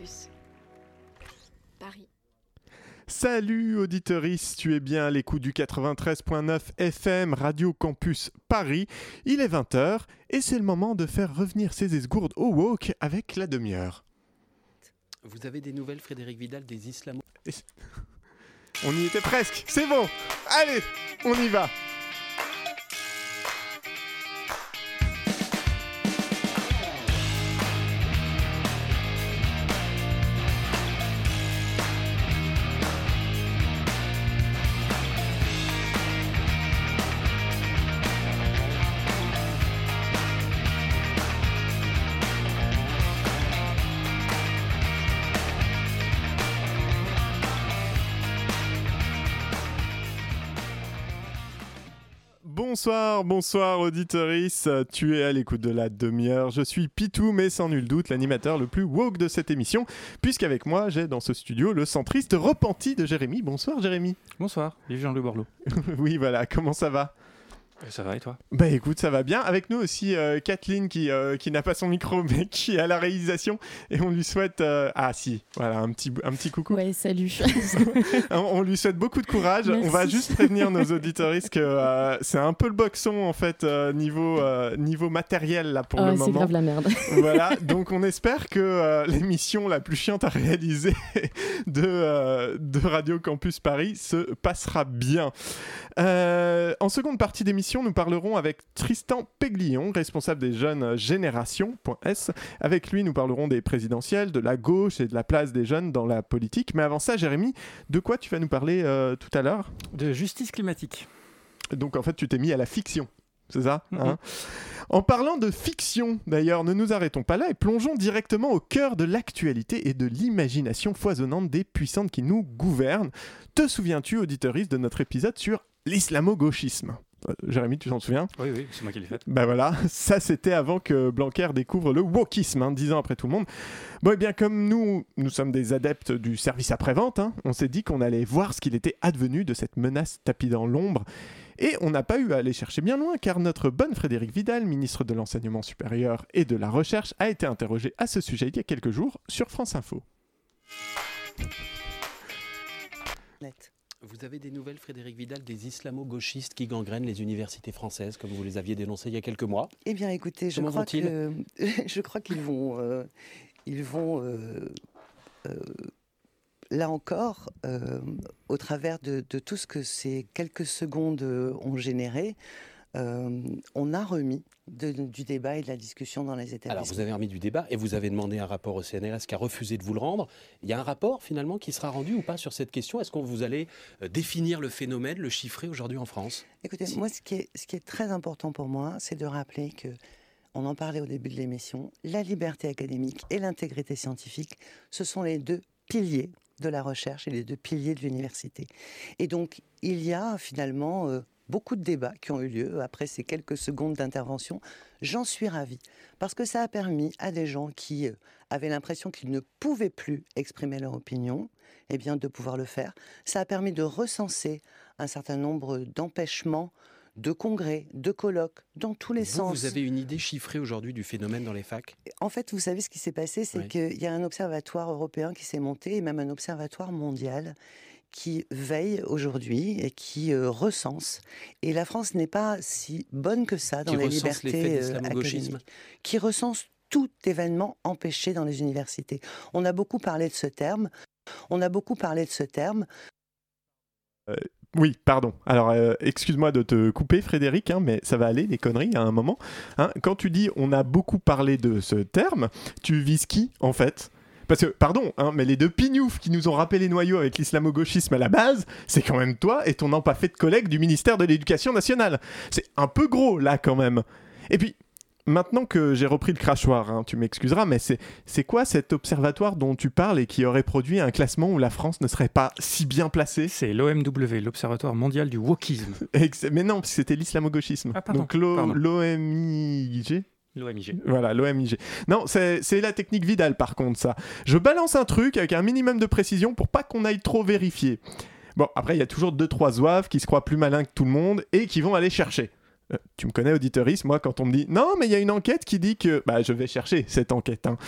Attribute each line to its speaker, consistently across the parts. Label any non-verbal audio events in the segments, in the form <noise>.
Speaker 1: Campus. Paris.
Speaker 2: Salut auditeurice, tu es bien à l'écoute du 93.9 FM Radio Campus Paris. Il est 20h et c'est le moment de faire revenir ces esgourdes au woke avec la demi-heure.
Speaker 3: Vous avez des nouvelles, Frédéric Vidal, des islamo... <laughs>
Speaker 2: On y était presque, c'est bon Allez, on y va Bonsoir, bonsoir auditeurice, tu es à l'écoute de la demi-heure. Je suis Pitou, mais sans nul doute l'animateur le plus woke de cette émission, puisqu'avec moi j'ai dans ce studio le centriste repenti de Jérémy. Bonsoir Jérémy.
Speaker 4: Bonsoir, vive Jean-Louis Borloo. <laughs>
Speaker 2: oui voilà, comment ça va?
Speaker 4: Ça va et toi?
Speaker 2: Bah écoute, ça va bien. Avec nous aussi euh, Kathleen qui, euh, qui n'a pas son micro <laughs> mais qui est à la réalisation et on lui souhaite... euh, Ah si, voilà, un petit, un petit coucou.
Speaker 5: Ouais, salut. <laughs>
Speaker 2: on, on lui souhaite beaucoup de courage.
Speaker 5: Merci.
Speaker 2: On va juste prévenir nos auditoristes que euh, c'est un peu le boxon en fait euh, niveau, euh, niveau matériel là pour
Speaker 5: Ah,
Speaker 2: le
Speaker 5: c'est
Speaker 2: moment.
Speaker 5: grave la merde. <laughs>
Speaker 2: voilà, donc on espère que euh, l'émission la plus chiante à réaliser de, euh, de Radio Campus Paris se passera bien. Euh, en seconde partie d'émission, nous parlerons avec Tristan Peglion, responsable des jeunes générations.s. Avec lui, nous parlerons des présidentielles, de la gauche et de la place des jeunes dans la politique. Mais avant ça, Jérémy, de quoi tu vas nous parler euh, tout à l'heure?
Speaker 4: De justice climatique.
Speaker 2: donc en fait, tu t'es mis à la fiction. C'est ça hein? En parlant de fiction, d'ailleurs, ne nous arrêtons pas là et plongeons directement au cœur de l'actualité et de l'imagination foisonnante des puissantes qui nous gouvernent. Te souviens-tu, auditoriste, de notre épisode sur l'islamo-gauchisme? Euh, Jérémy, tu t'en souviens
Speaker 4: Oui, oui, c'est moi qui l'ai fait.
Speaker 2: bah voilà, <laughs> ça c'était avant que Blanquer découvre le wokisme, hein, dix ans après tout le monde. Bon, et bien comme nous, nous sommes des adeptes du service après-vente, hein, on s'est dit qu'on allait voir ce qu'il était advenu de cette menace tapie dans l'ombre. Et on n'a pas eu à aller chercher bien loin, car notre bonne Frédéric Vidal, ministre de l'Enseignement supérieur et de la Recherche, a été interrogé à ce sujet il y a quelques jours sur France Info.
Speaker 3: Vous avez des nouvelles, Frédéric Vidal, des islamo-gauchistes qui gangrènent les universités françaises, comme vous les aviez dénoncés il y a quelques mois?
Speaker 6: Eh bien, écoutez, je
Speaker 3: Comment
Speaker 6: crois que <laughs> je crois qu'ils vont, euh, ils vont euh, euh, là encore, au travers de, de tout ce que ces quelques secondes ont généré, euh, on a remis de- du débat et de la discussion dans les établissements.
Speaker 3: Alors, vous avez remis du débat et vous avez demandé un rapport au CNRS qui a refusé de vous le rendre. Il y a un rapport, finalement, qui sera rendu ou pas sur cette question? Est-ce qu'on vous allez euh, définir le phénomène, le chiffrer aujourd'hui en France?
Speaker 6: Écoutez, moi, ce qui, est, ce qui est très important pour moi, c'est de rappeler que, on en parlait au début de l'émission, la liberté académique et l'intégrité scientifique, ce sont les deux piliers de la recherche et les deux piliers de l'université. Et donc, il y a finalement euh, beaucoup de débats qui ont eu lieu après ces quelques secondes d'intervention. J'en suis ravie, parce que ça a permis à des gens qui euh, avaient l'impression qu'ils ne pouvaient plus exprimer leur opinion, eh bien, de pouvoir le faire. Ça a permis de recenser un certain nombre d'empêchements, de congrès, de colloques, dans tous les
Speaker 3: vous,
Speaker 6: sens.
Speaker 3: vous avez une idée chiffrée aujourd'hui du phénomène dans les facs?
Speaker 6: En fait, vous savez ce qui s'est passé, c'est
Speaker 3: Oui.
Speaker 6: qu'il y a un observatoire européen qui s'est monté, et même un observatoire mondial qui veille aujourd'hui et qui euh, recense. Et la France n'est pas si bonne que ça dans
Speaker 3: Qui
Speaker 6: euh,
Speaker 3: d'islamo-gauchisme
Speaker 6: académiques. Qui recense tout événement empêché dans les universités. On a beaucoup parlé de ce terme. On a beaucoup parlé de ce terme.
Speaker 2: Oui, pardon. Alors, euh, excuse-moi de te couper, Frédéric, hein, mais ça va aller, les conneries, à un moment. Hein, quand tu dis on a beaucoup parlé de ce terme, tu vises qui, en fait? Parce que, pardon, hein, mais les deux pignoufs qui nous ont rappelé les noyaux avec l'islamo-gauchisme à la base, c'est quand même toi et ton fait de collègue du ministère de l'Éducation nationale. C'est un peu gros, là, quand même. Et puis, maintenant que j'ai repris le crachoir, hein, tu m'excuseras, mais c'est quoi cet observatoire dont tu parles et qui aurait produit un classement où la France ne serait pas si bien placée?
Speaker 4: C'est l'OMW, l'Observatoire mondial du wokisme. <laughs>
Speaker 2: Mais non, c'était l'islamo-gauchisme.
Speaker 4: Ah,
Speaker 2: Donc l'OMIG.
Speaker 4: L'OMIG.
Speaker 2: Voilà, l'OMIG. Non, c'est la technique Vidal par contre, ça. Je balance un truc avec un minimum de précision pour pas qu'on aille trop vérifier. Bon, après, il y a toujours deux, trois zouaves qui se croient plus malins que tout le monde et qui vont aller chercher. Euh, tu me connais, auditeuriste, moi, quand on me dit non, mais il y a une enquête qui dit que. Bah, je vais chercher cette enquête. hein.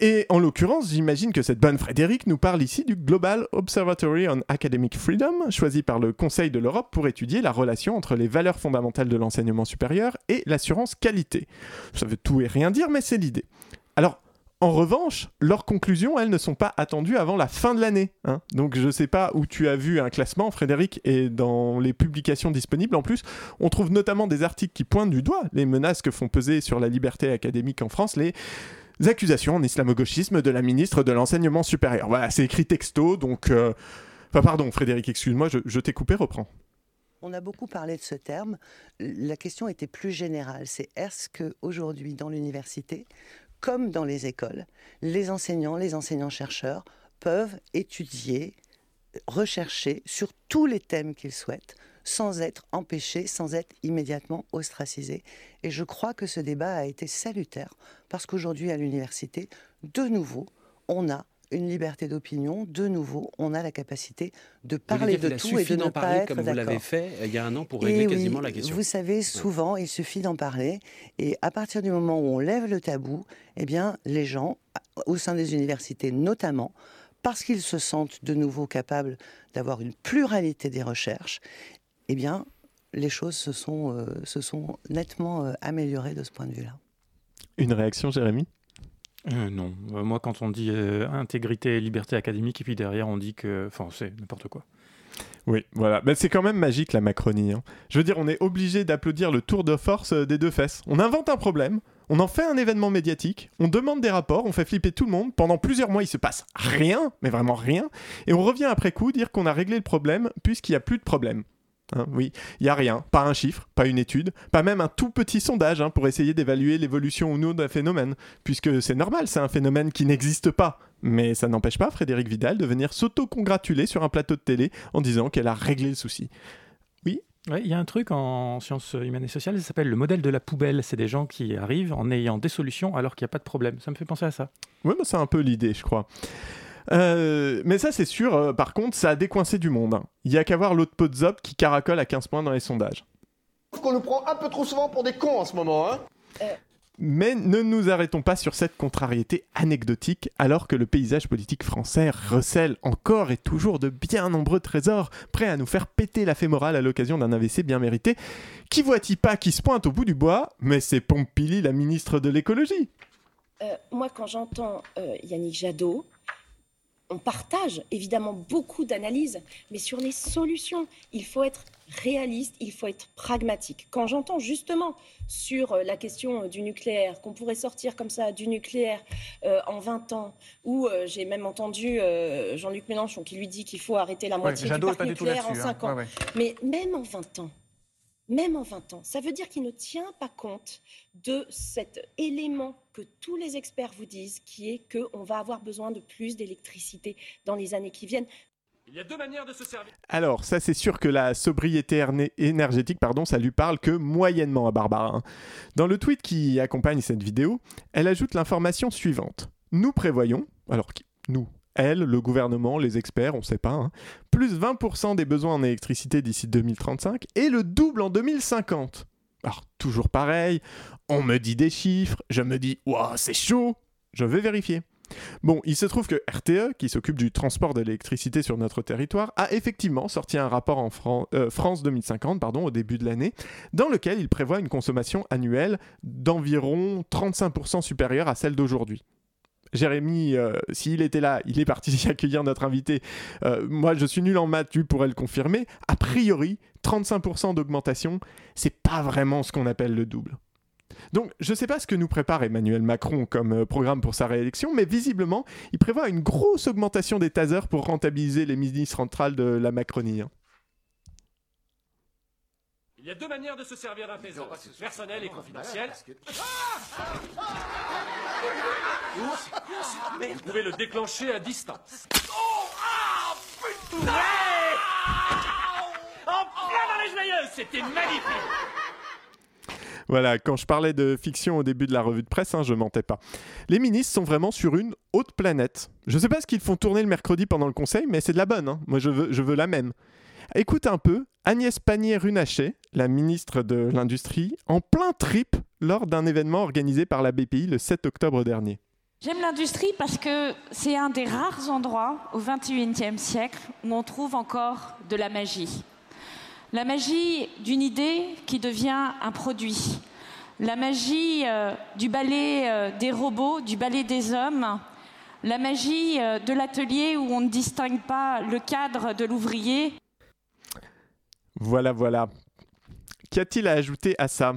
Speaker 2: Et en l'occurrence, j'imagine que cette bonne Frédéric nous parle ici du Global Observatory on Academic Freedom, choisi par le Conseil de l'Europe pour étudier la relation entre les valeurs fondamentales de l'enseignement supérieur et l'assurance qualité. Ça veut tout et rien dire, mais c'est l'idée. Alors, en revanche, leurs conclusions, elles ne sont pas attendues avant la fin de l'année. hein. Donc je ne sais pas où tu as vu un classement, Frédéric, et dans les publications disponibles, en plus, on trouve notamment des articles qui pointent du doigt les menaces que font peser sur la liberté académique en France les accusations en islamo-gauchisme de la ministre de l'Enseignement supérieur. Voilà, c'est écrit texto, donc... euh, Enfin pardon, Frédéric, excuse-moi, je, je t'ai coupé, reprends.
Speaker 6: On a beaucoup parlé de ce terme. La question était plus générale. C'est est-ce que aujourd'hui, dans l'université, comme dans les écoles, les enseignants, les enseignants-chercheurs peuvent étudier, rechercher sur tous les thèmes qu'ils souhaitent, sans être empêchés, sans être immédiatement ostracisés. Et je crois que ce débat a été salutaire, parce qu'aujourd'hui, à l'université, de nouveau, on a une liberté d'opinion, de nouveau, on a la capacité de parler de tout et de ne
Speaker 3: d'en
Speaker 6: pas
Speaker 3: parler
Speaker 6: être
Speaker 3: comme vous l'avez fait euh, il y a un an pour régler quasiment la question.
Speaker 6: Vous savez, souvent, il suffit d'en parler. Et à partir du moment où on lève le tabou, eh bien, les gens, au sein des universités notamment, parce qu'ils se sentent de nouveau capables d'avoir une pluralité des recherches, eh bien, les choses se sont, euh, se sont nettement euh, améliorées de ce point de vue-là.
Speaker 2: Une réaction, Jérémy?
Speaker 4: Euh, non, Euh, moi quand on dit euh, intégrité, liberté académique, et puis derrière on dit que. Enfin, c'est n'importe quoi.
Speaker 2: Oui, voilà. Mais c'est quand même magique la Macronie. hein. Je veux dire, on est obligé d'applaudir le tour de force euh, des deux fesses. On invente un problème, on en fait un événement médiatique, on demande des rapports, on fait flipper tout le monde. Pendant plusieurs mois, il se passe rien, mais vraiment rien. Et on revient après coup dire qu'on a réglé le problème puisqu'il n'y a plus de problème. Hein, oui, il n'y a rien, pas un chiffre, pas une étude, pas même un tout petit sondage hein, pour essayer d'évaluer l'évolution ou non d'un phénomène, puisque c'est normal, c'est un phénomène qui n'existe pas. Mais ça n'empêche pas Frédéric Vidal de venir s'auto-congratuler sur un plateau de télé en disant qu'elle a réglé le souci.
Speaker 4: Ouais, Il y a un truc en sciences humaines et sociales, ça s'appelle le modèle de la poubelle. C'est des gens qui arrivent en ayant des solutions alors qu'il n'y a pas de problème. Ça me fait penser à ça.
Speaker 2: Oui, mais c'est un peu l'idée, je crois. Euh, mais ça, c'est sûr, euh, par contre, ça a décoincé du monde. hein. Il y a qu'à voir l'autre Podzop qui caracole à 15 points dans les sondages.
Speaker 5: qu'on nous prend un peu trop souvent pour des cons en ce moment, hein
Speaker 2: Mais ne nous arrêtons pas sur cette contrariété anecdotique, alors que le paysage politique français recèle encore et toujours de bien nombreux trésors, prêts à nous faire péter la fémorale à l'occasion d'un AVC bien mérité. Qui voit-il pas qui se pointe au bout du bois? Mais c'est Pompili, la ministre de l'écologie.
Speaker 7: Euh, moi, quand j'entends euh, Yannick Jadot, on partage évidemment beaucoup d'analyses, mais sur les solutions, il faut être réaliste, il faut être pragmatique. Quand j'entends justement sur euh, la question euh, du nucléaire, qu'on pourrait sortir comme ça du nucléaire euh, en 20 ans, ou euh, j'ai même entendu euh, Jean-Luc Mélenchon qui lui dit qu'il faut arrêter la moitié du parc nucléaire en 5 ans. Mais même en 20 ans, même en 20 ans, ça veut dire qu'il ne tient pas compte de cet élément que tous les experts vous disent, qui est qu'on va avoir besoin de plus d'électricité dans les années qui viennent.
Speaker 8: Il y a deux manières de se servir.
Speaker 2: Alors, ça c'est sûr que la sobriété énergétique, pardon, ça lui parle que moyennement à Barbara. hein. Dans le tweet qui accompagne cette vidéo, elle ajoute l'information suivante. Nous prévoyons, alors qui- nous, elle, le gouvernement, les experts, on sait pas, hein, plus 20% des besoins en électricité d'ici 2035 et le double en 2050. Alors, toujours pareil, on me dit des chiffres, je me dis, waouh, c'est chaud, je vais vérifier. Bon, il se trouve que RTE, qui s'occupe du transport de l'électricité sur notre territoire, a effectivement sorti un rapport en euh, France 2050 pardon, au début de l'année, dans lequel il prévoit une consommation annuelle d'environ 35% supérieure à celle d'aujourd'hui. Jérémy, euh, s'il était là, il est parti <laughs> accueillir notre invité. Euh, moi, je suis nul en maths, tu pourrais le confirmer. A priori, 35% d'augmentation, c'est pas vraiment ce qu'on appelle le double. Donc, je ne sais pas ce que nous prépare Emmanuel Macron comme euh, programme pour sa réélection, mais visiblement, il prévoit une grosse augmentation des tasers pour rentabiliser les ministres centrales de la Macronie. hein.
Speaker 8: Il y a deux manières de se servir d'un taser, personnel et confidentiel. Vous pouvez le déclencher à distance. En plein dans les joyeuses, c'était magnifique
Speaker 2: Voilà, quand je parlais de fiction au début de la revue de presse, hein, je mentais pas. Les ministres sont vraiment sur une autre planète. Je sais pas ce qu'ils font tourner le mercredi pendant le conseil, mais c'est de la bonne. hein. Moi, je veux, je veux la même. Écoute un peu Agnès Pannier-Runacher, la ministre de l'Industrie, en plein trip lors d'un événement organisé par la BPI le 7 octobre dernier.
Speaker 9: J'aime l'industrie parce que c'est un des rares endroits au XXIe siècle où on trouve encore de la magie. La magie d'une idée qui devient un produit. La magie euh, du ballet euh, des robots, du ballet des hommes. La magie euh, de l'atelier où on ne distingue pas le cadre de l'ouvrier.
Speaker 2: Voilà, voilà. Qu'y a-t-il à ajouter à ça?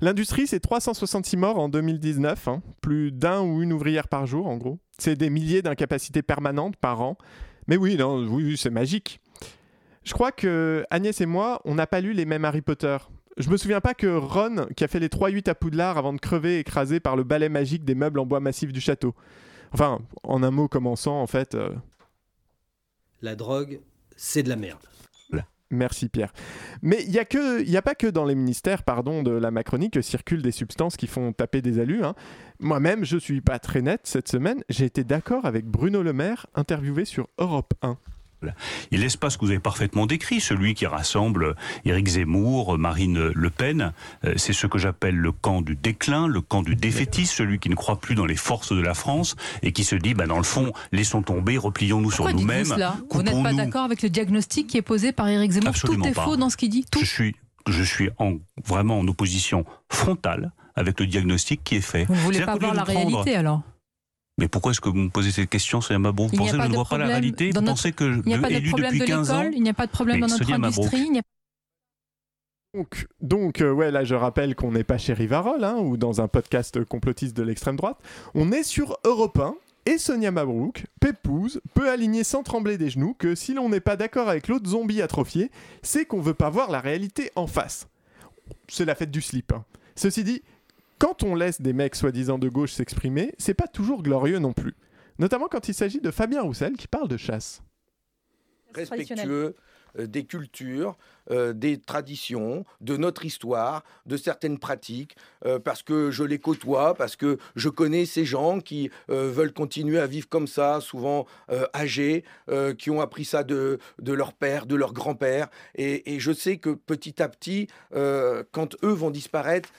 Speaker 2: L'industrie, c'est 366 morts en 2019, hein. plus d'un ou une ouvrière par jour en gros. C'est des milliers d'incapacités permanentes par an. Mais oui, non, oui, c'est magique. Je crois que Agnès et moi, on n'a pas lu les mêmes Harry Potter. Je me souviens pas que Ron, qui a fait les 3-8 à Poudlard avant de crever écrasé par le balai magique des meubles en bois massif du château. Enfin, en un mot commençant, en fait. euh,
Speaker 10: La drogue, c'est de la merde.
Speaker 2: Merci Pierre. Mais il n'y a, pas que dans les ministères pardon, de la Macronie que circulent des substances qui font taper des alus. hein. Moi-même, je suis pas très net cette semaine. J'ai été d'accord avec Bruno Le Maire, interviewé sur Europe 1.
Speaker 11: Et l'espace que vous avez parfaitement décrit, celui qui rassemble Éric Zemmour, Marine Le Pen, euh, c'est ce que j'appelle le camp du déclin, le camp du défaitisme, celui qui ne croit plus dans les forces de la France et qui se dit, bah, dans le fond, laissons tomber, replions-nous sur nous-mêmes.
Speaker 12: Vous n'êtes pas d'accord avec le diagnostic qui est posé par Éric Zemmour?
Speaker 11: Absolument
Speaker 12: Tout est
Speaker 11: pas.
Speaker 12: faux dans ce qu'il dit. Tout.
Speaker 11: Je suis, je suis en, vraiment en opposition frontale avec le diagnostic qui est fait.
Speaker 12: Vous ne voulez pas voir la
Speaker 11: prendre-
Speaker 12: réalité alors?
Speaker 11: Mais pourquoi est-ce que vous me posez cette question, Sonia Mabrouk Vous pensez que je ne vois pas la réalité Vous
Speaker 12: notre-
Speaker 11: pensez que
Speaker 12: Il n'y a
Speaker 11: de-
Speaker 12: pas de
Speaker 11: élu
Speaker 12: problème
Speaker 11: depuis
Speaker 12: de
Speaker 11: 15 ans
Speaker 12: l'école, il n'y a pas de problème dans notre industrie. il n'y a
Speaker 2: Donc, donc euh, ouais, là je rappelle qu'on n'est pas chez Rivarol hein, ou dans un podcast complotiste de l'extrême droite. On est sur Europe 1 et Sonia Mabrouk, Pépouze, peut aligner sans trembler des genoux que si l'on n'est pas d'accord avec l'autre zombie atrophié, c'est qu'on veut pas voir la réalité en face. C'est la fête du slip. hein. Ceci dit, quand on laisse des mecs soi-disant de gauche s'exprimer, c'est pas toujours glorieux non plus. Notamment quand il s'agit de Fabien Roussel qui parle de chasse.
Speaker 13: respectueux euh, des cultures, euh, des traditions, de notre histoire, de certaines pratiques, euh, parce que je les côtoie, parce que je connais ces gens qui veulent continuer à vivre comme ça, souvent âgés, qui ont appris ça de, de leur père, de leur grand-père, et, je sais que petit à petit, quand eux vont disparaître,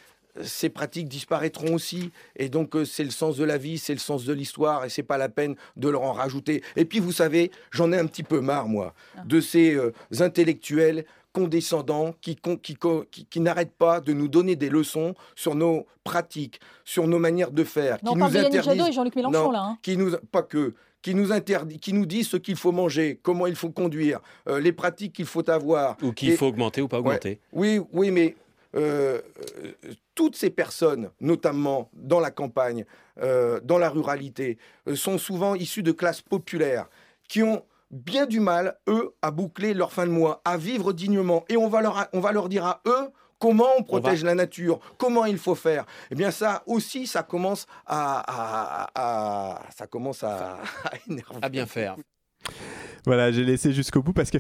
Speaker 13: ces pratiques disparaîtront aussi. Et donc, euh, c'est le sens de la vie, c'est le sens de l'histoire, et c'est pas la peine de leur en rajouter. Et puis, vous savez, j'en ai un petit peu marre, moi, de ces euh, intellectuels condescendants qui, con- qui, co- qui- qui n'arrêtent pas de nous donner des leçons sur nos pratiques, sur nos manières de faire.
Speaker 14: Non,
Speaker 13: qui nous interdisent-
Speaker 14: Jadot et Jean-Luc Mélenchon,
Speaker 13: Non,
Speaker 14: là, hein.
Speaker 13: Qui nous, pas que qui nous interdit, qui nous disent ce qu'il faut manger, comment il faut conduire, euh, les pratiques qu'il faut avoir.
Speaker 3: Ou qu'il
Speaker 13: Et-
Speaker 3: faut augmenter ou pas
Speaker 13: Ouais.
Speaker 3: augmenter.
Speaker 13: Oui, oui, mais euh, toutes ces personnes, notamment dans la campagne, euh, dans la ruralité, euh, sont souvent issues de classes populaires qui ont bien du mal, eux, à boucler leur fin de mois, à vivre dignement. Et on va leur, on va leur dire à eux comment on protège la nature, comment il faut faire. Eh bien, ça aussi, ça commence à, à- à- ça commence à, <laughs> à énerver.
Speaker 3: À bien faire.
Speaker 2: Voilà, j'ai laissé jusqu'au bout parce que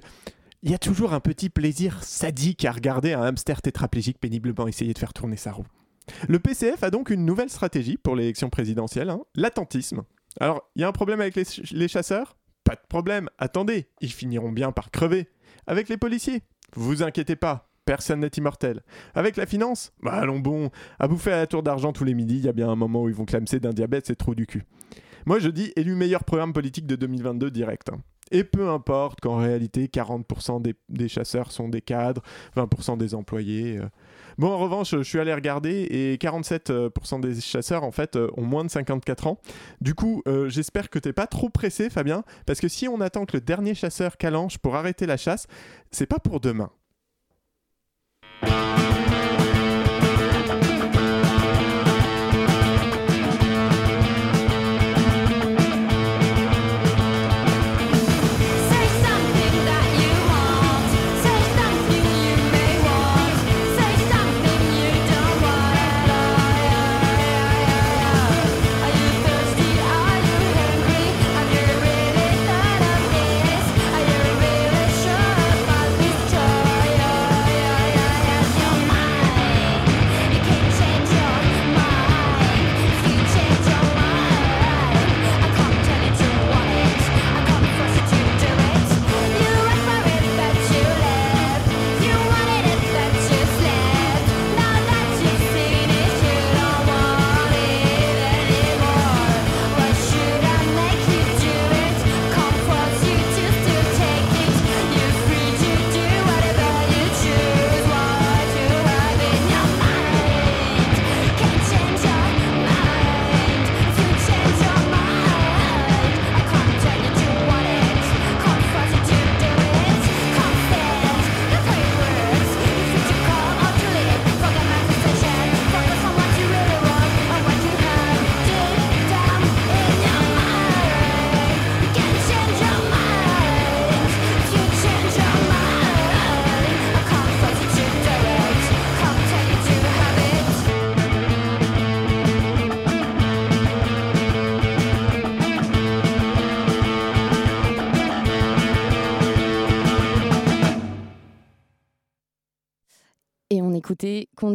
Speaker 2: il y a toujours un petit plaisir sadique à regarder un hamster tétraplégique péniblement essayer de faire tourner sa roue. Le PCF a donc une nouvelle stratégie pour l'élection présidentielle, hein, l'attentisme. Alors, il y a un problème avec les, ch- les chasseurs? Pas de problème, attendez, ils finiront bien par crever. Avec les policiers? Vous inquiétez pas, personne n'est immortel. Avec la finance? Bah allons bon, à bouffer à la tour d'argent tous les midis, il y a bien un moment où ils vont clamser d'un diabète, c'est trop du cul. Moi je dis élu meilleur programme politique de 2022 direct. hein. Et peu importe qu'en réalité 40% des, chasseurs sont des cadres, 20% des employés. euh. Bon en revanche je suis allé regarder et 47% des chasseurs en fait euh, ont moins de 54 ans. Du coup euh, j'espère que t'es pas trop pressé Fabien, parce que si on attend que le dernier chasseur calanche pour arrêter la chasse, c'est pas pour demain.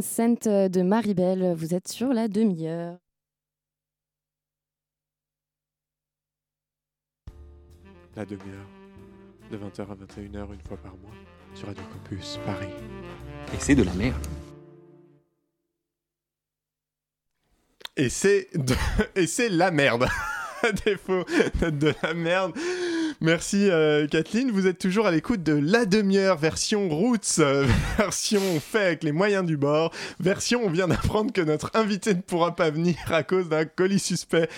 Speaker 14: Écouter Consent de Maribel. Vous êtes sur la demi-heure.
Speaker 2: La demi-heure, de 20h à 21h, une fois par mois, sur Radio Campus, Paris.
Speaker 15: Et c'est de la merde.
Speaker 2: Et c'est de... <laughs> et c'est la merde. <laughs> À défaut de la merde. Merci euh, Kathleen, vous êtes toujours à l'écoute de la demi-heure version Roots, euh, <laughs> version fait avec les moyens du bord, version on vient d'apprendre que notre invité ne pourra pas venir à cause d'un colis suspect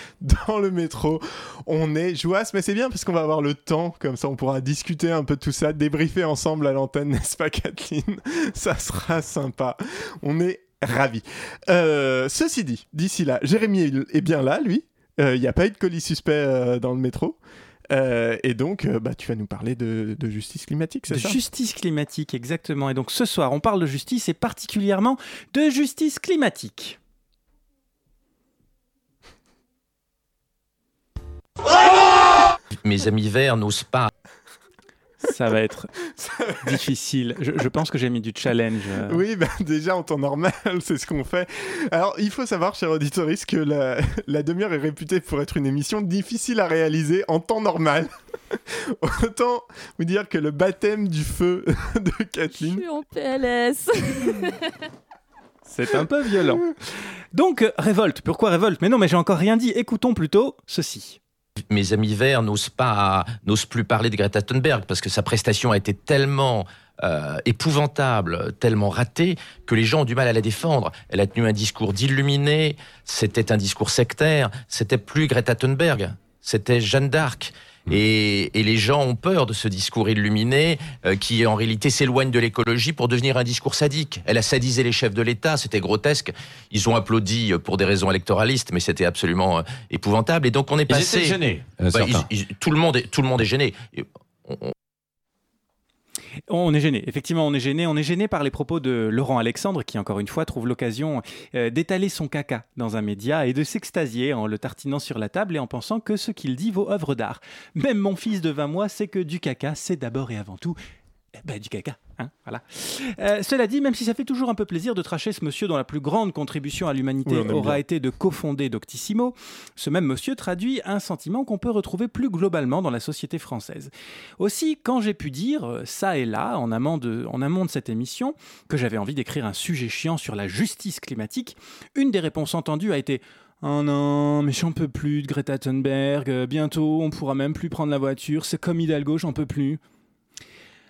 Speaker 2: dans le métro. On est jouasse, mais c'est bien parce qu'on va avoir le temps, comme ça on pourra discuter un peu de tout ça, débriefer ensemble à l'antenne, <laughs> n'est-ce pas Kathleen? Ça sera sympa. On est ravis. Euh, ceci dit, d'ici là, Jérémy est bien là, lui. Il n'y a pas eu de colis suspect dans le métro. Euh, et donc, euh, bah, tu vas nous parler de, de justice climatique, c'est ça?
Speaker 4: justice climatique, exactement. Et donc ce soir, on parle de justice et particulièrement de justice climatique.
Speaker 16: Mes amis verts n'osent pas.
Speaker 4: Ça va être difficile. Je, je pense que j'ai mis du challenge. euh.
Speaker 2: Oui, bah, déjà en temps normal, c'est ce qu'on fait. Alors, il faut savoir, cher auditoris, que la, la demi-heure est réputée pour être une émission difficile à réaliser en temps normal. <laughs> Autant vous dire que le baptême du feu <laughs> de Kathleen.
Speaker 14: Je suis en PLS.
Speaker 4: C'est un peu violent. Donc, révolte. Pourquoi révolte? Mais non, mais j'ai encore rien dit. Écoutons plutôt ceci.
Speaker 16: Mes amis verts n'osent pas, n'osent plus parler de Greta Thunberg parce que sa prestation a été tellement euh, épouvantable, tellement ratée que les gens ont du mal à la défendre. Elle a tenu un discours d'illuminé, c'était un discours sectaire, c'était plus Greta Thunberg, c'était Jeanne d'Arc. Et, et les gens ont peur de ce discours illuminé euh, qui en réalité s'éloigne de l'écologie pour devenir un discours sadique. Elle a sadisé les chefs de l'État, c'était grotesque. Ils ont applaudi euh, pour des raisons électoralistes, mais c'était absolument euh, épouvantable. Et donc on est
Speaker 17: Ils
Speaker 16: passé.
Speaker 17: étaient gênés, euh,
Speaker 16: Bah, ils- ils- tout le monde est tout le monde est gêné. Et on- on-
Speaker 4: est gêné, effectivement, on est gêné. On est gêné par les propos de Laurent Alexandre, qui encore une fois trouve l'occasion euh, d'étaler son caca dans un média et de s'extasier en le tartinant sur la table et en pensant que ce qu'il dit vaut œuvre d'art. Même mon fils de 20 mois sait que du caca, c'est d'abord et avant tout eh ben, du caca. Hein, voilà. Euh, cela dit, même si ça fait toujours un peu plaisir de tracher ce monsieur dont la plus grande contribution à l'humanité
Speaker 2: Oui,
Speaker 4: aura
Speaker 2: bien.
Speaker 4: été de cofonder Doctissimo, ce même monsieur traduit un sentiment qu'on peut retrouver plus globalement dans la société française. Aussi, quand j'ai pu dire, euh, ça et là, en amont de, en amont de cette émission, que j'avais envie d'écrire un sujet chiant sur la justice climatique, une des réponses entendues a été Oh non, mais j'en peux plus de Greta Thunberg, euh, bientôt on pourra même plus prendre la voiture, c'est comme Hidalgo, j'en peux plus.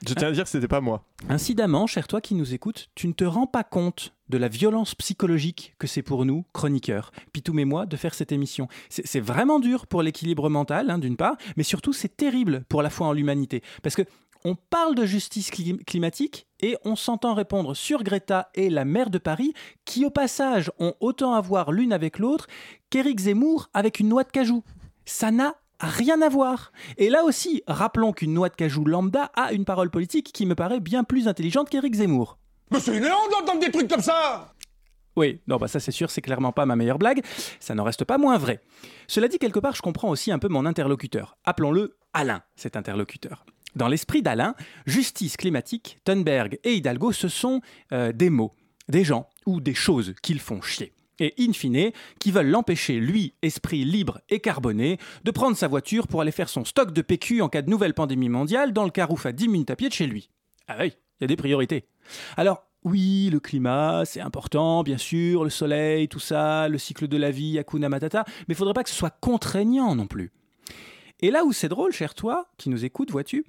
Speaker 2: Je tiens à dire que c'était pas moi.
Speaker 4: Incidemment, cher toi qui nous écoutes, tu ne te rends pas compte de la violence psychologique que c'est pour nous, chroniqueurs, Pitoum et moi, de faire cette émission. C'est vraiment dur pour l'équilibre mental, hein, d'une part, mais surtout c'est terrible pour la foi en l'humanité. Parce que on parle de justice clim- climatique et on s'entend répondre sur Greta et la maire de Paris, qui au passage ont autant à voir l'une avec l'autre qu'Éric Zemmour avec une noix de cajou. Ça n'a rien à voir. Et là aussi, rappelons qu'une noix de cajou lambda a une parole politique qui me paraît bien plus intelligente qu'Éric Zemmour.
Speaker 5: Mais c'est une honte d'entendre des trucs comme ça
Speaker 4: Oui, non, bah ça c'est sûr, c'est clairement pas ma meilleure blague. Ça n'en reste pas moins vrai. Cela dit, quelque part, je comprends aussi un peu mon interlocuteur. Appelons-le Alain, cet interlocuteur. Dans l'esprit d'Alain, justice climatique, Thunberg et Hidalgo, ce sont euh, des mots, des gens ou des choses qu'ils font chier. Et in fine, qui veulent l'empêcher, lui, esprit libre et carboné, de prendre sa voiture pour aller faire son stock de PQ en cas de nouvelle pandémie mondiale dans le carouf à 10 minutes à pied de chez lui. Ah oui, il y a des priorités. Alors, oui, le climat, c'est important, bien sûr, le soleil, tout ça, le cycle de la vie, Hakuna Matata, mais il faudrait pas que ce soit contraignant non plus. Et là où c'est drôle, cher toi, qui nous écoute, vois-tu,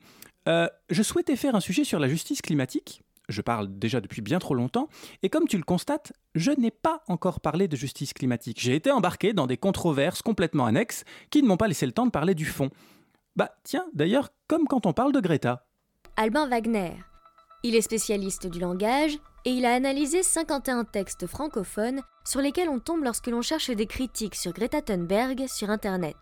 Speaker 4: euh, je souhaitais faire un sujet sur la justice climatique. Je parle déjà depuis bien trop longtemps, et comme tu le constates, je n'ai pas encore parlé de justice climatique. J'ai été embarqué dans des controverses complètement annexes qui ne m'ont pas laissé le temps de parler du fond. Bah tiens, d'ailleurs, comme quand on parle de Greta.
Speaker 18: Albin Wagner. Il est spécialiste du langage et il a analysé 51 textes francophones sur lesquels on tombe lorsque l'on cherche des critiques sur Greta Thunberg sur Internet.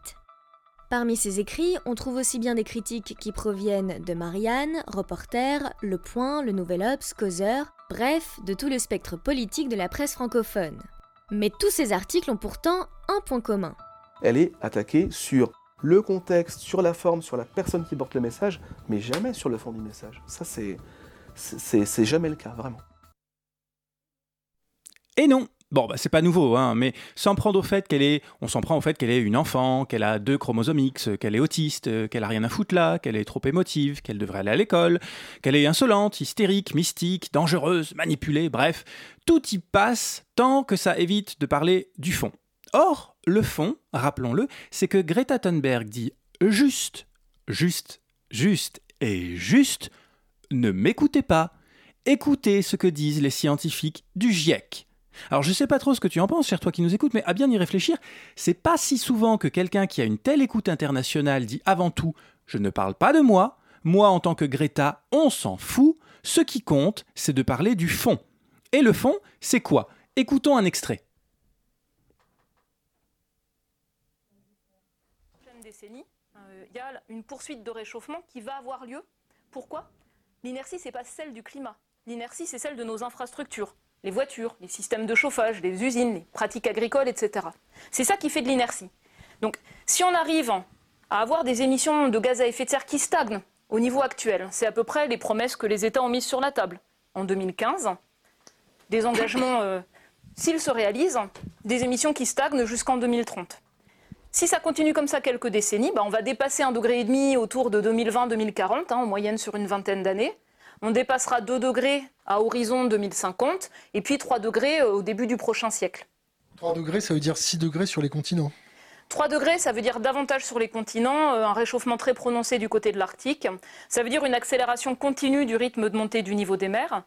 Speaker 18: Parmi ces écrits, on trouve aussi bien des critiques qui proviennent de Marianne, Reporter, Le Point, Le Nouvel Obs, Causeur, bref, de tout le spectre politique de la presse francophone. Mais tous ces articles ont pourtant un point commun.
Speaker 19: Elle est attaquée sur le contexte, sur la forme, sur la personne qui porte le message, mais jamais sur le fond du message. Ça, c'est c'est- c'est jamais le cas, vraiment.
Speaker 4: Et non, Bon, bah, c'est pas nouveau, hein, mais s'en prendre au fait qu'elle est, on s'en prend au fait qu'elle est une enfant, qu'elle a deux chromosomes X, qu'elle est autiste, euh, qu'elle a rien à foutre là, qu'elle est trop émotive, qu'elle devrait aller à l'école, qu'elle est insolente, hystérique, mystique, dangereuse, manipulée, bref, tout y passe tant que ça évite de parler du fond. Or, le fond, rappelons-le, c'est que Greta Thunberg dit juste, juste, juste et juste, ne m'écoutez pas, écoutez ce que disent les scientifiques du GIEC. Alors je sais pas trop ce que tu en penses, cher toi qui nous écoutes, mais à bien y réfléchir, c'est pas si souvent que quelqu'un qui a une telle écoute internationale dit avant tout Je ne parle pas de moi, moi en tant que Greta, on s'en fout, ce qui compte, c'est de parler du fond. Et le fond, c'est quoi? Écoutons un extrait.
Speaker 17: décennie, euh, il y a une poursuite de réchauffement qui va avoir lieu. Pourquoi? L'inertie, c'est pas celle du climat. L'inertie, c'est celle de nos infrastructures les voitures, les systèmes de chauffage, les usines, les pratiques agricoles, etc. C'est ça qui fait de l'inertie. Donc, si on arrive à avoir des émissions de gaz à effet de serre qui stagnent au niveau actuel, c'est à peu près les promesses que les États ont mises sur la table en 2015, des engagements, euh, s'ils se réalisent, des émissions qui stagnent jusqu'en 2030. Si ça continue comme ça quelques décennies, bah, on va dépasser un degré et demi autour de 2020-2040, hein, en moyenne sur une vingtaine d'années. On dépassera 2 degrés à horizon 2050 et puis 3 degrés euh, au début du prochain siècle.
Speaker 20: 3 degrés, ça veut dire 6 degrés sur les continents
Speaker 17: 3 degrés, ça veut dire davantage sur les continents, euh, un réchauffement très prononcé du côté de l'Arctique. Ça veut dire une accélération continue du rythme de montée du niveau des mers.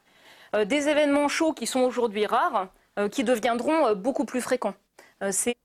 Speaker 17: Euh, des événements chauds qui sont aujourd'hui rares, qui deviendront beaucoup plus fréquents.
Speaker 4: C'est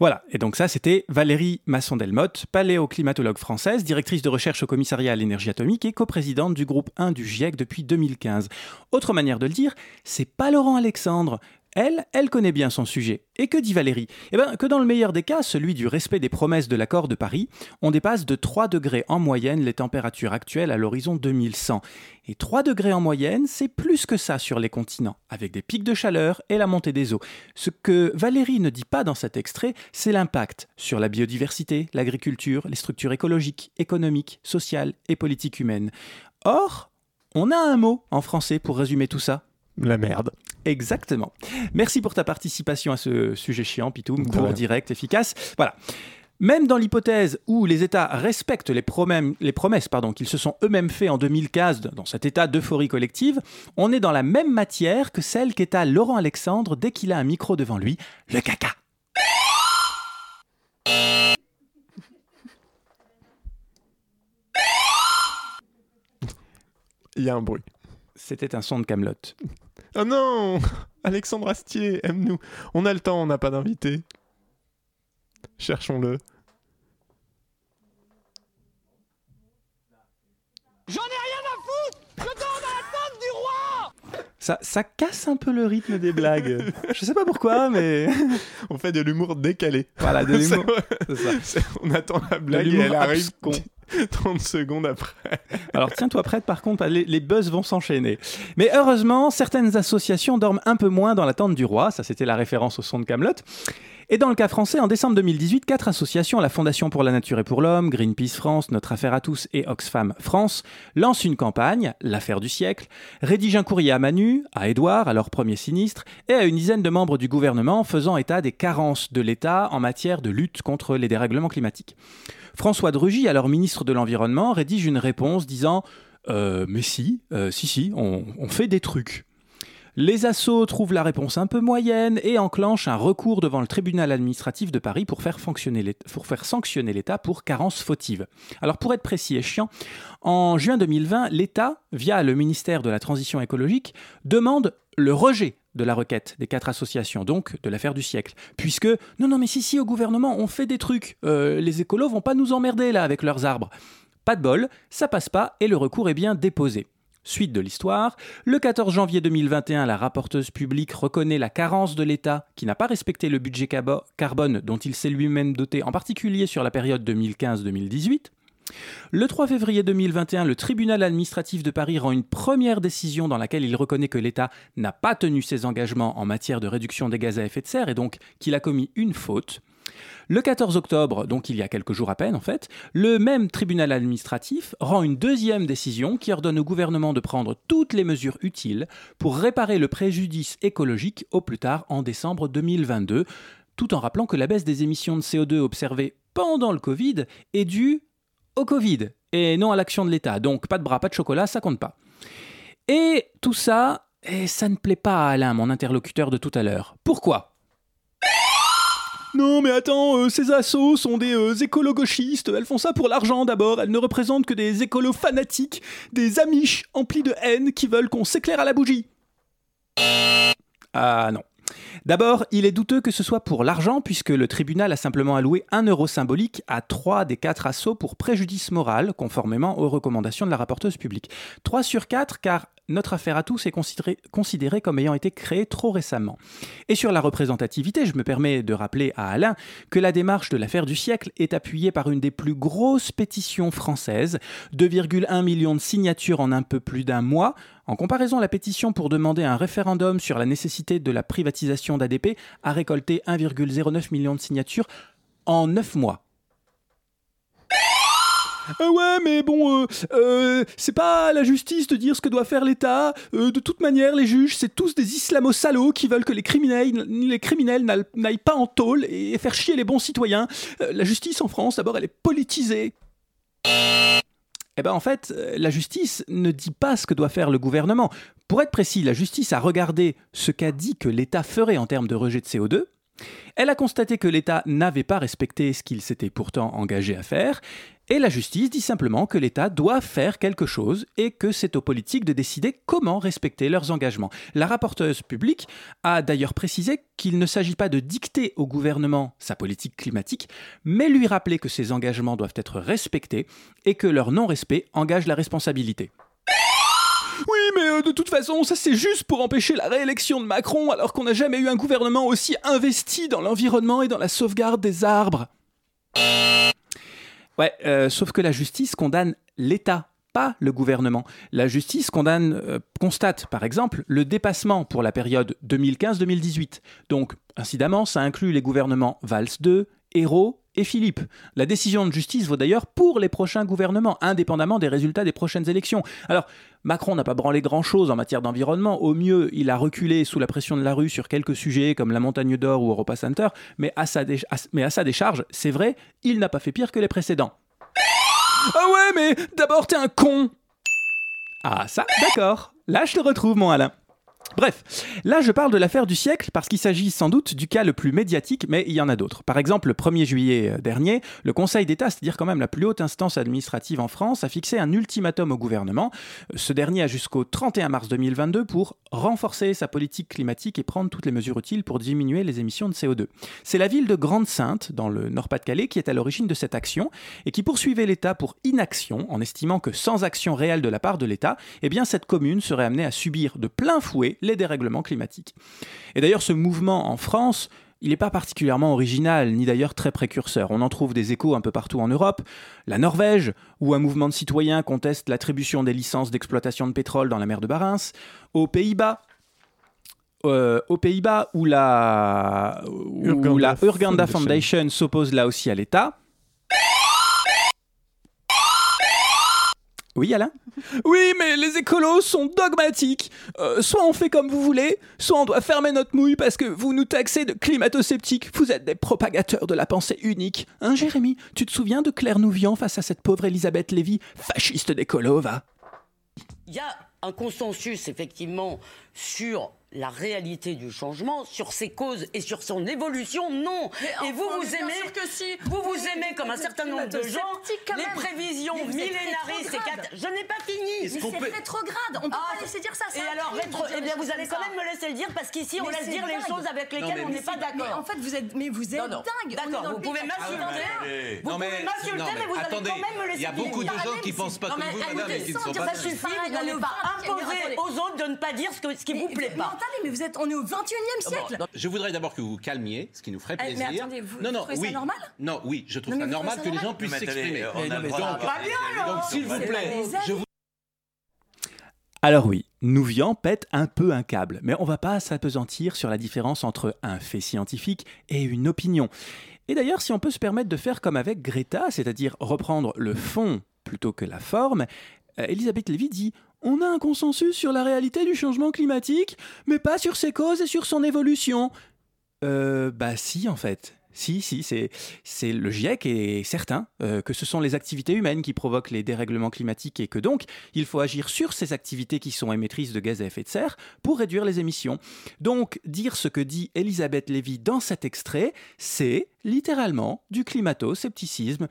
Speaker 4: voilà, et donc ça c'était Valérie Masson-Delmotte, paléoclimatologue française, directrice de recherche au commissariat à l'énergie atomique et coprésidente du groupe 1 du GIEC depuis 2015. Autre manière de le dire, c'est pas Laurent Alexandre, elle, elle connaît bien son sujet. Et que dit Valérie? Eh bien, que dans le meilleur des cas, celui du respect des promesses de l'accord de Paris, on dépasse de 3 degrés en moyenne les températures actuelles à l'horizon 2100. Et 3 degrés en moyenne, c'est plus que ça sur les continents, avec des pics de chaleur et la montée des eaux. Ce que Valérie ne dit pas dans cet extrait, c'est l'impact sur la biodiversité, l'agriculture, les structures écologiques, économiques, sociales et politiques humaines. Or, on a un mot en français pour résumer tout ça.
Speaker 2: La merde.
Speaker 4: Exactement. Merci pour ta participation à ce sujet chiant, Pitoum, court, direct, efficace. Voilà. Même dans l'hypothèse où les États respectent les, les promesses qu'ils se sont eux-mêmes faits en 2015 dans cet état d'euphorie collective, on est dans la même matière que celle qu'état Laurent Alexandre dès qu'il a un micro devant lui, le caca.
Speaker 2: Il y a un bruit.
Speaker 4: C'était un son de Camelot.
Speaker 2: Oh non <laughs> Alexandre Astier, aime-nous. On a le temps, on n'a pas d'invité. Cherchons-le.
Speaker 5: J'en ai rien à foutre Je dors dans la tente du roi
Speaker 4: ça, ça casse un peu le rythme des blagues. Je sais pas pourquoi, mais. <laughs>
Speaker 2: On fait de l'humour décalé.
Speaker 4: Voilà, de <laughs> l'humour.
Speaker 2: On attend la blague et elle arrive. Con. <laughs> 30 secondes après.
Speaker 4: Alors tiens-toi prête, par contre, les, buzz vont s'enchaîner. Mais heureusement, certaines associations dorment un peu moins dans l'attente du roi, ça c'était la référence au son de Camelot. Et dans le cas français, en décembre 2018, quatre associations, la Fondation pour la Nature et pour l'Homme, Greenpeace France, Notre Affaire à tous et Oxfam France, lancent une campagne, l'affaire du siècle, rédigent un courrier à Manu, à Édouard, alors premier sinistre, et à une dizaine de membres du gouvernement faisant état des carences de l'État en matière de lutte contre les dérèglements climatiques. François Drugy, alors ministre de l'Environnement, rédige une réponse disant euh, Mais si, euh, si, si, on, fait des trucs. Les assauts trouvent la réponse un peu moyenne et enclenchent un recours devant le tribunal administratif de Paris pour faire, sanctionner l'État pour carence fautive. Alors pour être précis et chiant, en juin 2020, l'État, via le ministère de la Transition écologique, demande le rejet de la requête des quatre associations, donc de l'affaire du siècle. Puisque, non, non, mais si, si, au gouvernement, on fait des trucs. Euh, les écolos vont pas nous emmerder là avec leurs arbres. Pas de bol, ça passe pas et le recours est bien déposé. Suite de l'histoire, le 14 janvier 2021, la rapporteuse publique reconnaît la carence de l'État qui n'a pas respecté le budget carbone dont il s'est lui-même doté, en particulier sur la période 2015-2018. Le 3 février 2021, le tribunal administratif de Paris rend une première décision dans laquelle il reconnaît que l'État n'a pas tenu ses engagements en matière de réduction des gaz à effet de serre et donc qu'il a commis une faute. Le 14 octobre, donc il y a quelques jours à peine en fait, le même tribunal administratif rend une deuxième décision qui ordonne au gouvernement de prendre toutes les mesures utiles pour réparer le préjudice écologique au plus tard en décembre 2022, tout en rappelant que la baisse des émissions de CO2 observées pendant le Covid est due au Covid et non à l'action de l'État. Donc pas de bras, pas de chocolat, ça compte pas. Et tout ça, ça ne plaît pas à Alain, mon interlocuteur de tout à l'heure. Pourquoi? Non mais attends, euh, ces assos sont des euh, écolo-gauchistes, elles font ça pour l'argent d'abord, elles ne représentent que des écolos fanatiques, des amiches emplis de haine qui veulent qu'on s'éclaire à la bougie. Ah non. D'abord, il est douteux que ce soit pour l'argent, puisque le tribunal a simplement alloué un euro symbolique à trois des quatre assauts pour préjudice moral, conformément aux recommandations de la rapporteuse publique. 3 sur 4, car notre affaire à tous est considérée considéré comme ayant été créée trop récemment. Et sur la représentativité, je me permets de rappeler à Alain que la démarche de l'affaire du siècle est appuyée par une des plus grosses pétitions françaises, 2,1 millions de signatures en un peu plus d'un mois, en comparaison, la pétition pour demander un référendum sur la nécessité de la privatisation d'ADP a récolté 1,09 million de signatures en 9 mois. Ah ouais, mais bon, euh, euh, c'est pas la justice de dire ce que doit faire l'État. Euh, de toute manière, les juges, c'est tous des islamo-salauds qui veulent que les criminels, les criminels n'aillent pas en tôle et faire chier les bons citoyens. la justice en France, d'abord, elle est politisée. Eh ben en fait, la justice ne dit pas ce que doit faire le gouvernement. Pour être précis, la justice a regardé ce qu'a dit que l'État ferait en termes de rejet de CO2. Elle a constaté que l'État n'avait pas respecté ce qu'il s'était pourtant engagé à faire, et la justice dit simplement que l'État doit faire quelque chose et que c'est aux politiques de décider comment respecter leurs engagements. La rapporteuse publique a d'ailleurs précisé qu'il ne s'agit pas de dicter au gouvernement sa politique climatique, mais lui rappeler que ses engagements doivent être respectés et que leur non-respect engage la responsabilité. Oui, mais euh, de toute façon, ça c'est juste pour empêcher la réélection de Macron alors qu'on n'a jamais eu un gouvernement aussi investi dans l'environnement et dans la sauvegarde des arbres. Ouais, euh, sauf que la justice condamne l'État, pas le gouvernement. La justice condamne, euh, constate par exemple le dépassement pour la période 2015-2018. Donc, incidemment, ça inclut les gouvernements Valls II, Hérault et Philippe. La décision de justice vaut d'ailleurs pour les prochains gouvernements, indépendamment des résultats des prochaines élections. Alors, Macron n'a pas branlé grand-chose en matière d'environnement. Au mieux, il a reculé sous la pression de la rue sur quelques sujets comme la Montagne d'Or ou Europa Center, mais à sa, mais à sa décharge, c'est vrai, il n'a pas fait pire que les précédents. Ah ouais, mais d'abord t'es un con Ah ça, d'accord. Là je te retrouve, mon Alain. Bref, là je parle de l'affaire du siècle parce qu'il s'agit sans doute du cas le plus médiatique, mais il y en a d'autres. Par exemple, le 1er juillet euh, dernier, le Conseil d'État, c'est-à-dire quand même la plus haute instance administrative en France, a fixé un ultimatum au gouvernement. Ce dernier a jusqu'au 31 mars 2022 pour renforcer sa politique climatique et prendre toutes les mesures utiles pour diminuer les émissions de CO2. C'est la ville de Grande-Sainte, dans le Nord-Pas-de-Calais, qui est à l'origine de cette action et qui poursuivait l'État pour inaction en estimant que sans action réelle de la part de l'État, eh cette commune serait amenée à subir de plein fouet les dérèglements climatiques. Et d'ailleurs, ce mouvement en France, il n'est pas particulièrement original, ni d'ailleurs très précurseur. On en trouve des échos un peu partout en Europe. La Norvège, où un mouvement de citoyens conteste l'attribution des licences d'exploitation de pétrole dans la mer de Barents. Aux Pays-Bas, euh, aux Pays-Bas, où la, où la Urganda Foundation s'oppose là aussi à l'État. Oui, Alain? Oui, mais les écolos sont dogmatiques. Euh, soit on fait comme vous voulez, soit on doit fermer notre mouille parce que vous nous taxez de climato-sceptiques. Vous êtes des propagateurs de la pensée unique. Hein, Jérémy? Tu te souviens de Claire Nouvian face à cette pauvre Elisabeth Lévy, fasciste d'écolo, va?
Speaker 21: Il y a un consensus, effectivement, sur la réalité du changement, sur ses causes et sur son évolution, non. et vous, vous aimez,
Speaker 17: que si.
Speaker 21: vous vous aimez comme un certain nombre de gens, les prévisions millénaristes. Je n'ai pas fini.
Speaker 17: Mais c'est rétrograde. On peut
Speaker 21: Ah,
Speaker 17: pas laisser dire ça.
Speaker 21: Et alors, rétro... eh bien, vous allez quand même me laisser le dire parce qu'ici, on laisse dire les choses avec lesquelles on n'est pas d'accord.
Speaker 17: en fait, vous êtes, mais vous êtes dingue.
Speaker 21: D'accord,
Speaker 17: le
Speaker 21: vous pouvez m'insulter.
Speaker 17: français.
Speaker 21: Vous pouvez m'insulter,
Speaker 22: mais
Speaker 21: vous allez quand même me laisser
Speaker 22: il y a
Speaker 21: dire.
Speaker 22: beaucoup de gens qui pensent pas comme vous, madame, et qui ne sont
Speaker 21: ça
Speaker 22: pas
Speaker 21: suffit,
Speaker 17: d'accord.
Speaker 21: vous n'allez pas imposer aux autres de ne pas dire ce, que- ce qui vous plaît
Speaker 17: Mais
Speaker 21: pas.
Speaker 17: attendez, mais vous êtes, on est au 21e siècle.
Speaker 22: Non, Je voudrais d'abord que vous vous calmiez, ce qui nous ferait
Speaker 17: mais
Speaker 22: plaisir.
Speaker 17: attendez, vous-
Speaker 22: non,
Speaker 17: vous
Speaker 22: non,
Speaker 17: trouvez ça
Speaker 22: oui.
Speaker 17: normal
Speaker 22: Non, oui, je trouve
Speaker 17: Non,
Speaker 22: ça
Speaker 17: mais
Speaker 22: normal que
Speaker 17: ça
Speaker 22: les gens puissent Mais s'exprimer. euh, Mais donc, droit de-
Speaker 21: Pas bien, alors.
Speaker 22: donc, s'il vous plaît, je vous
Speaker 4: Alors oui, Nouvian pète un peu un câble, mais on va pas s'apesantir sur la différence entre un fait scientifique et une opinion. Et d'ailleurs, si on peut se permettre de faire comme avec Greta, c'est-à-dire reprendre le fond plutôt que la forme, euh, Elisabeth Lévy dit On a un consensus sur la réalité du changement climatique, mais pas sur ses causes et sur son évolution. Euh, bah si, en fait. Si, si, c'est, le GIEC est certain euh, que ce sont les activités humaines qui provoquent les dérèglements climatiques et que donc il faut agir sur ces activités qui sont émettrices de gaz à effet de serre pour réduire les émissions. Donc dire ce que dit Elisabeth Lévy dans cet extrait, c'est littéralement du climato-scepticisme,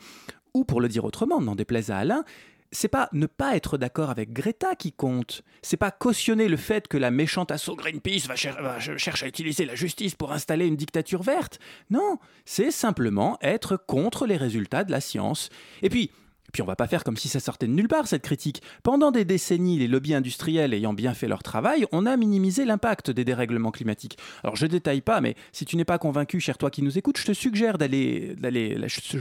Speaker 4: ou pour le dire autrement, n'en déplaise à Alain, c'est pas ne pas être d'accord avec Greta qui compte. C'est pas cautionner le fait que la méchante asso Greenpeace va, cher- va ch- cherche à utiliser la justice pour installer une dictature verte. Non, c'est simplement être contre les résultats de la science. Et puis, puis on va pas faire comme si ça sortait de nulle part cette critique. Pendant des décennies, les lobbies industriels ayant bien fait leur travail, on a minimisé l'impact des dérèglements climatiques. Alors je détaille pas, mais si tu n'es pas convaincu, cher toi qui nous écoutes, je te suggère d'aller,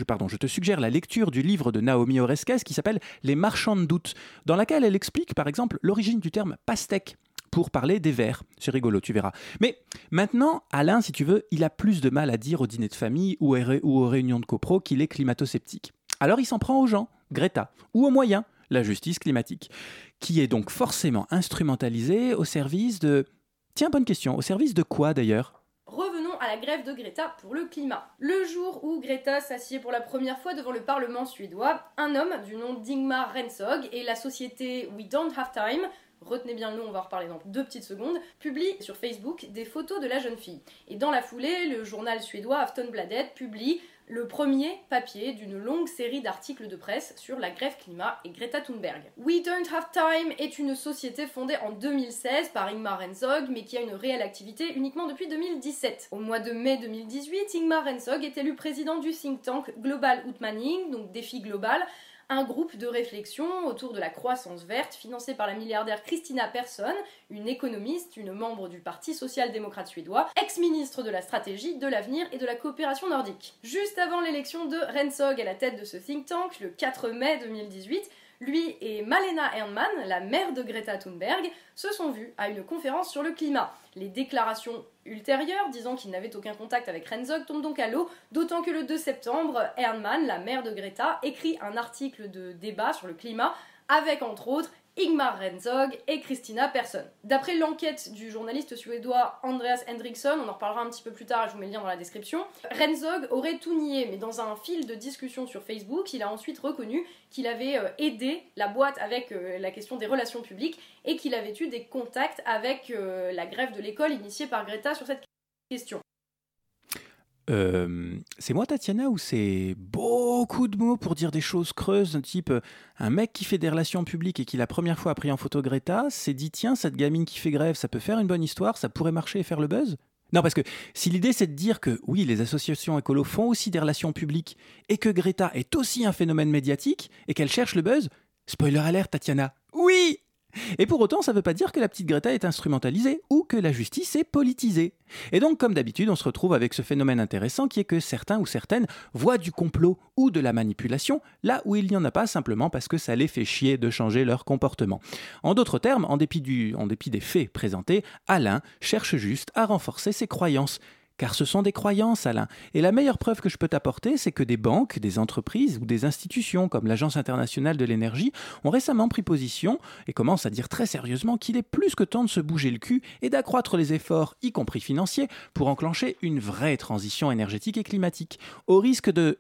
Speaker 4: pardon, je te suggère la lecture du livre de Naomi Oreskes qui s'appelle Les marchands de doute, dans laquelle elle explique par exemple l'origine du terme pastèque pour parler des vers. C'est rigolo, tu verras. Mais maintenant, Alain, si tu veux, il a plus de mal à dire au dîner de famille ou aux réunions de copro qu'il est climato-sceptique. Alors il s'en prend aux gens, Greta, ou aux moyens, la justice climatique, qui est donc forcément instrumentalisée au service de... Tiens, bonne question, au service de quoi d'ailleurs?
Speaker 23: Revenons à la grève de Greta pour le climat. Le jour où Greta s'assied pour la première fois devant le Parlement suédois, un homme du nom d'Ingmar Rensog et la société We Don't Have Time retenez bien le nom, on va en reparler dans deux petites secondes, publie sur Facebook des photos de la jeune fille. Et dans la foulée, le journal suédois Aftonbladet publie le premier papier d'une longue série d'articles de presse sur la grève climat et Greta Thunberg. We Don't Have Time est une société fondée en 2016 par Ingmar Rensog, mais qui a une réelle activité uniquement depuis 2017. Au mois de mai 2018, Ingmar Rensog est élu président du think tank Global Utmaning, donc défi global, un groupe de réflexion autour de la croissance verte financé par la milliardaire Christina Persson, une économiste, une membre du Parti social-démocrate suédois, ex-ministre de la stratégie, de l'avenir et de la coopération nordique. Juste avant l'élection de Rensog à la tête de ce think tank, le 4 mai 2018, lui et Malena Ernman, la mère de Greta Thunberg, se sont vus à une conférence sur le climat. Les déclarations ultérieures disant qu'ils n'avaient aucun contact avec Renzog tombent donc à l'eau, d'autant que le 2 septembre, Ernman, la mère de Greta, écrit un article de débat sur le climat avec entre autres Ingmar Renzog et Christina Persson. D'après l'enquête du journaliste suédois Andreas Hendriksson, on en reparlera un petit peu plus tard, je vous mets le lien dans la description, Renzog aurait tout nié, mais dans un fil de discussion sur Facebook, il a ensuite reconnu qu'il avait euh, aidé la boîte avec euh, la question des relations publiques et qu'il avait eu des contacts avec euh, la grève de l'école initiée par Greta sur cette question.
Speaker 4: Euh, c'est moi Tatiana ou c'est beaucoup de mots pour dire des choses creuses type euh, un mec qui fait des relations publiques et qui la première fois a pris en photo Greta s'est dit tiens cette gamine qui fait grève ça peut faire une bonne histoire ça pourrait marcher et faire le buzz? Non parce que si l'idée c'est de dire que oui les associations écolo font aussi des relations publiques et que Greta est aussi un phénomène médiatique et qu'elle cherche le buzz spoiler alert Tatiana. Oui et pour autant, ça ne veut pas dire que la petite Greta est instrumentalisée ou que la justice est politisée. Et donc, comme d'habitude, on se retrouve avec ce phénomène intéressant qui est que certains ou certaines voient du complot ou de la manipulation là où il n'y en a pas simplement parce que ça les fait chier de changer leur comportement. En d'autres termes, en dépit, en dépit des faits présentés, Alain cherche juste à renforcer ses croyances. Car ce sont des croyances, Alain. Et la meilleure preuve que je peux t'apporter, c'est que des banques, des entreprises ou des institutions comme l'Agence internationale de l'énergie ont récemment pris position et commencent à dire très sérieusement qu'il est plus que temps de se bouger le cul et d'accroître les efforts, y compris financiers, pour enclencher une vraie transition énergétique et climatique, au risque, que,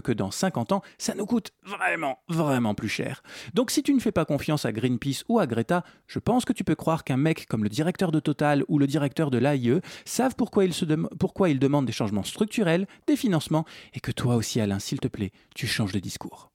Speaker 4: que dans 50 ans, ça nous coûte vraiment, vraiment plus cher. Donc si tu ne fais pas confiance à Greenpeace ou à Greta, je pense que tu peux croire qu'un mec comme le directeur de Total ou le directeur de l'AIE savent pourquoi ils se pourquoi ils demandent des changements structurels, des financements, et que toi aussi, Alain, s'il te plaît, tu changes de discours.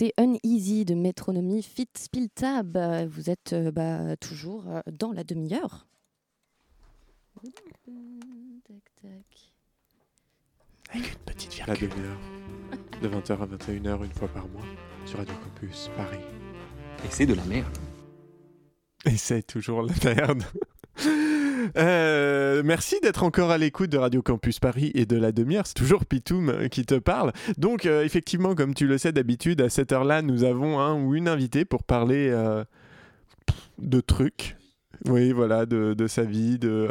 Speaker 14: Écoutait Uneasy de Métronomie Fit Spill Tab. Euh, Vous êtes euh, bah, toujours euh, dans la demi-heure.
Speaker 2: Avec une petite virgule. La demi-heure. De 20h à 21h, une fois par mois, sur Radio Campus Paris.
Speaker 15: Et c'est de la merde.
Speaker 2: Et c'est toujours la merde. Euh, merci d'être encore à l'écoute de Radio Campus Paris et de la demi-heure. C'est toujours Pitoum euh, qui te parle. Donc, euh, effectivement, comme tu le sais d'habitude, à cette heure-là, nous avons un ou une invitée pour parler de trucs. Oui, voilà, de, de sa vie, de,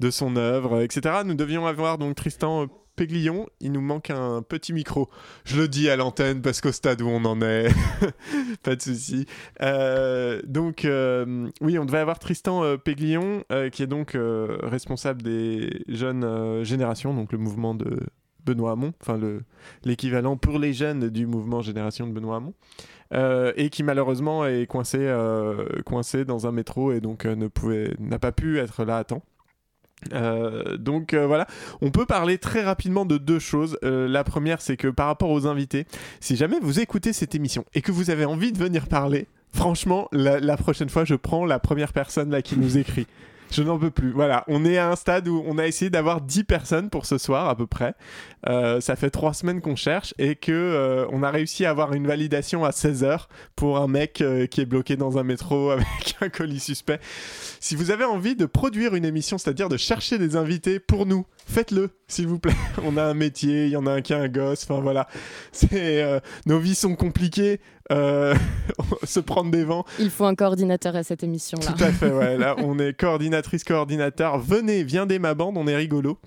Speaker 2: de son œuvre, etc. Nous devions avoir donc Tristan Péglion. Il nous manque un petit micro. Je le dis à l'antenne parce qu'au stade où on en est, <laughs> pas de souci. Euh, donc, euh, oui, on devait avoir Tristan euh, Péglion, euh, qui est donc responsable des jeunes générations, donc le mouvement de Benoît Hamon, enfin le- l'équivalent pour les jeunes du mouvement Génération de Benoît Hamon. Et qui malheureusement est coincé, coincé dans un métro et donc ne pouvait, n'a pas pu être là à temps. Euh, donc euh, voilà, on peut parler très rapidement de deux choses. Euh, la première, c'est que par rapport aux invités, si jamais vous écoutez cette émission et que vous avez envie de venir parler, franchement, la, la prochaine fois, je prends la première personne là qui nous écrit. Je n'en peux plus. Voilà, on est à un stade où on a essayé d'avoir 10 personnes pour ce soir à peu près. Euh, ça fait 3 semaines qu'on cherche et que euh, on a réussi à avoir une validation à 16 heures pour un mec euh, qui est bloqué dans un métro <laughs> avec un colis suspect. Si vous avez envie de produire une émission, c'est-à-dire de chercher des invités pour nous, faites-le, s'il vous plaît. <laughs> On a un métier, il y en a un qui a un gosse, enfin voilà. C'est euh, nos vies sont compliquées. Euh, <laughs> se prendre des vents.
Speaker 14: Il faut un coordinateur à cette émission-là.
Speaker 2: Tout à fait, ouais. Là, on est coordinatrice, coordinateur. Venez, viendez ma bande, on est rigolo.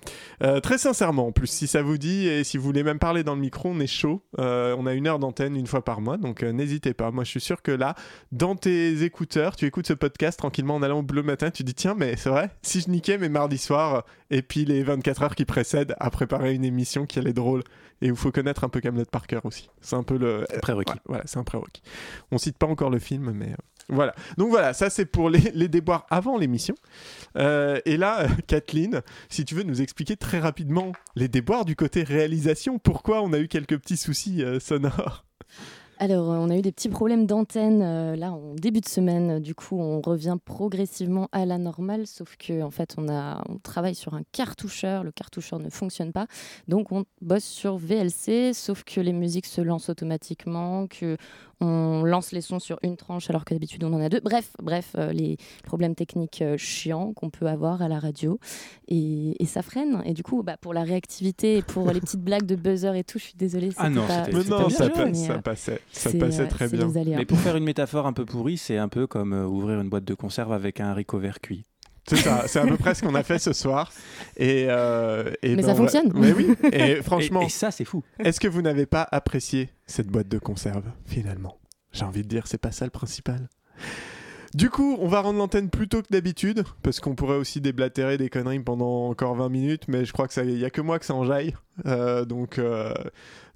Speaker 2: Euh, très sincèrement, en plus, si ça vous dit et si vous voulez même parler dans le micro, on est chaud. Euh, on a une heure d'antenne une fois par mois, donc n'hésitez pas. Moi, je suis sûr que là, dans tes écouteurs, tu écoutes ce podcast tranquillement en allant au bleu matin, tu dis tiens, mais c'est vrai, si je niquais mes mardis soirs et puis les 24 heures qui précèdent à préparer une émission qui est drôle et il faut connaître un peu Camelot par cœur aussi. C'est un peu le
Speaker 4: prérequis.
Speaker 2: Voilà, c'est un prérequis. On cite pas encore le film, mais euh, voilà. Donc voilà, ça c'est pour les, les déboires avant l'émission. Euh, et là, euh, <laughs> Kathleen, si tu veux nous expliquer très rapidement les déboires du côté réalisation, pourquoi on a eu quelques petits soucis euh, sonores.
Speaker 14: Alors, euh, on a eu des petits problèmes d'antenne euh, là en début de semaine. Du coup, on revient progressivement à la normale, sauf que en fait, on a, on travaille sur un cartoucheur. Le cartoucheur ne fonctionne pas, donc on bosse sur VLC. Sauf que les musiques se lancent automatiquement, que on lance les sons sur une tranche alors que d'habitude on en a deux. Bref, bref, euh, les problèmes techniques euh, chiants qu'on peut avoir à la radio et, et ça freine. Et du coup, bah, pour la réactivité et pour les petites blagues de buzzer et tout, je suis désolée.
Speaker 4: Ah non,
Speaker 14: pas-
Speaker 2: Mais non, ça,
Speaker 4: joué,
Speaker 2: pa-
Speaker 14: mais,
Speaker 2: ça
Speaker 14: euh,
Speaker 2: passait, ça passait très bien.
Speaker 4: Mais pour faire une métaphore un peu pourrie, c'est un peu comme euh, ouvrir une boîte de conserve avec un haricot vert cuit.
Speaker 2: C'est ça, c'est à peu près ce qu'on a fait ce soir. Et, euh, et
Speaker 14: Mais
Speaker 2: ben,
Speaker 14: ça
Speaker 2: on va-
Speaker 14: fonctionne.
Speaker 2: Mais oui, et <laughs> franchement.
Speaker 4: Et- et ça, c'est fou.
Speaker 2: Est-ce que vous n'avez pas apprécié cette boîte de conserve, finalement? J'ai envie de dire, c'est pas ça le principal. Du coup, on va rendre l'antenne plus tôt que d'habitude, parce qu'on pourrait aussi déblatérer des conneries pendant encore 20 minutes, mais je crois que ça, y a que moi que ça enjaille. Euh, donc, euh,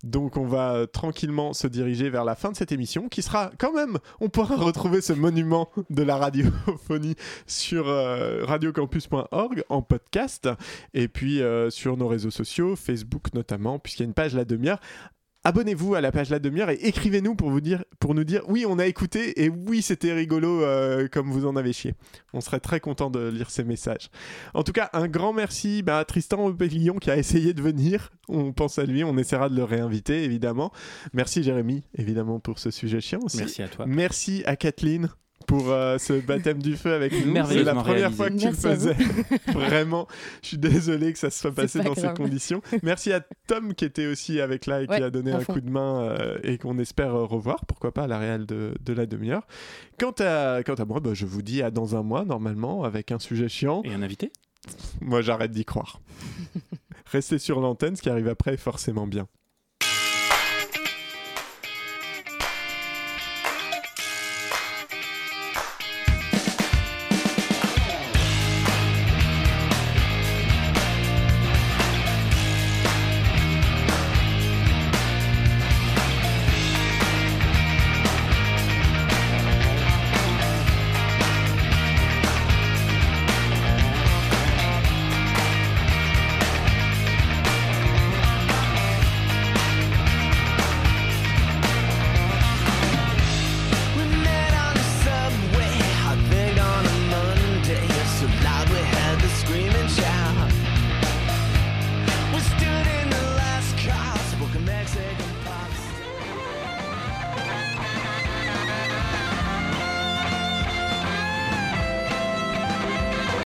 Speaker 2: donc, on va euh, tranquillement se diriger vers la fin de cette émission, qui sera quand même, on pourra <laughs> retrouver ce monument de la radiophonie sur radiocampus.org en podcast, et puis sur nos réseaux sociaux, Facebook notamment, puisqu'il y a une page la demi-heure. Abonnez-vous à la page La Demi-heure et écrivez-nous pour, vous dire, pour nous dire oui, on a écouté et oui, c'était rigolo euh, comme vous en avez chié. On serait très content de lire ces messages. En tout cas, un grand merci bah, à Tristan Pellillon qui a essayé de venir. On pense à lui, on essaiera de le réinviter évidemment. Merci Jérémy, évidemment, pour ce sujet chiant aussi.
Speaker 4: Merci à toi.
Speaker 2: Merci à Kathleen pour euh, ce baptême du feu avec nous. C'est la première
Speaker 4: réalisé.
Speaker 2: fois que tu
Speaker 14: Merci
Speaker 2: le
Speaker 14: à vous.
Speaker 2: faisais. <laughs> Vraiment, je suis désolé que ça se soit passé
Speaker 14: pas
Speaker 2: dans ces conditions. Merci à Tom qui était aussi avec là et qui a donné un
Speaker 14: fond.
Speaker 2: coup de main euh, et qu'on espère euh, revoir, pourquoi pas à la réelle de, de la demi-heure. Quant à, quant à moi, bah, je vous dis à dans un mois normalement avec un sujet chiant.
Speaker 4: Et un invité?
Speaker 2: Moi j'arrête d'y croire. <laughs> Restez sur l'antenne, ce qui arrive après est forcément bien.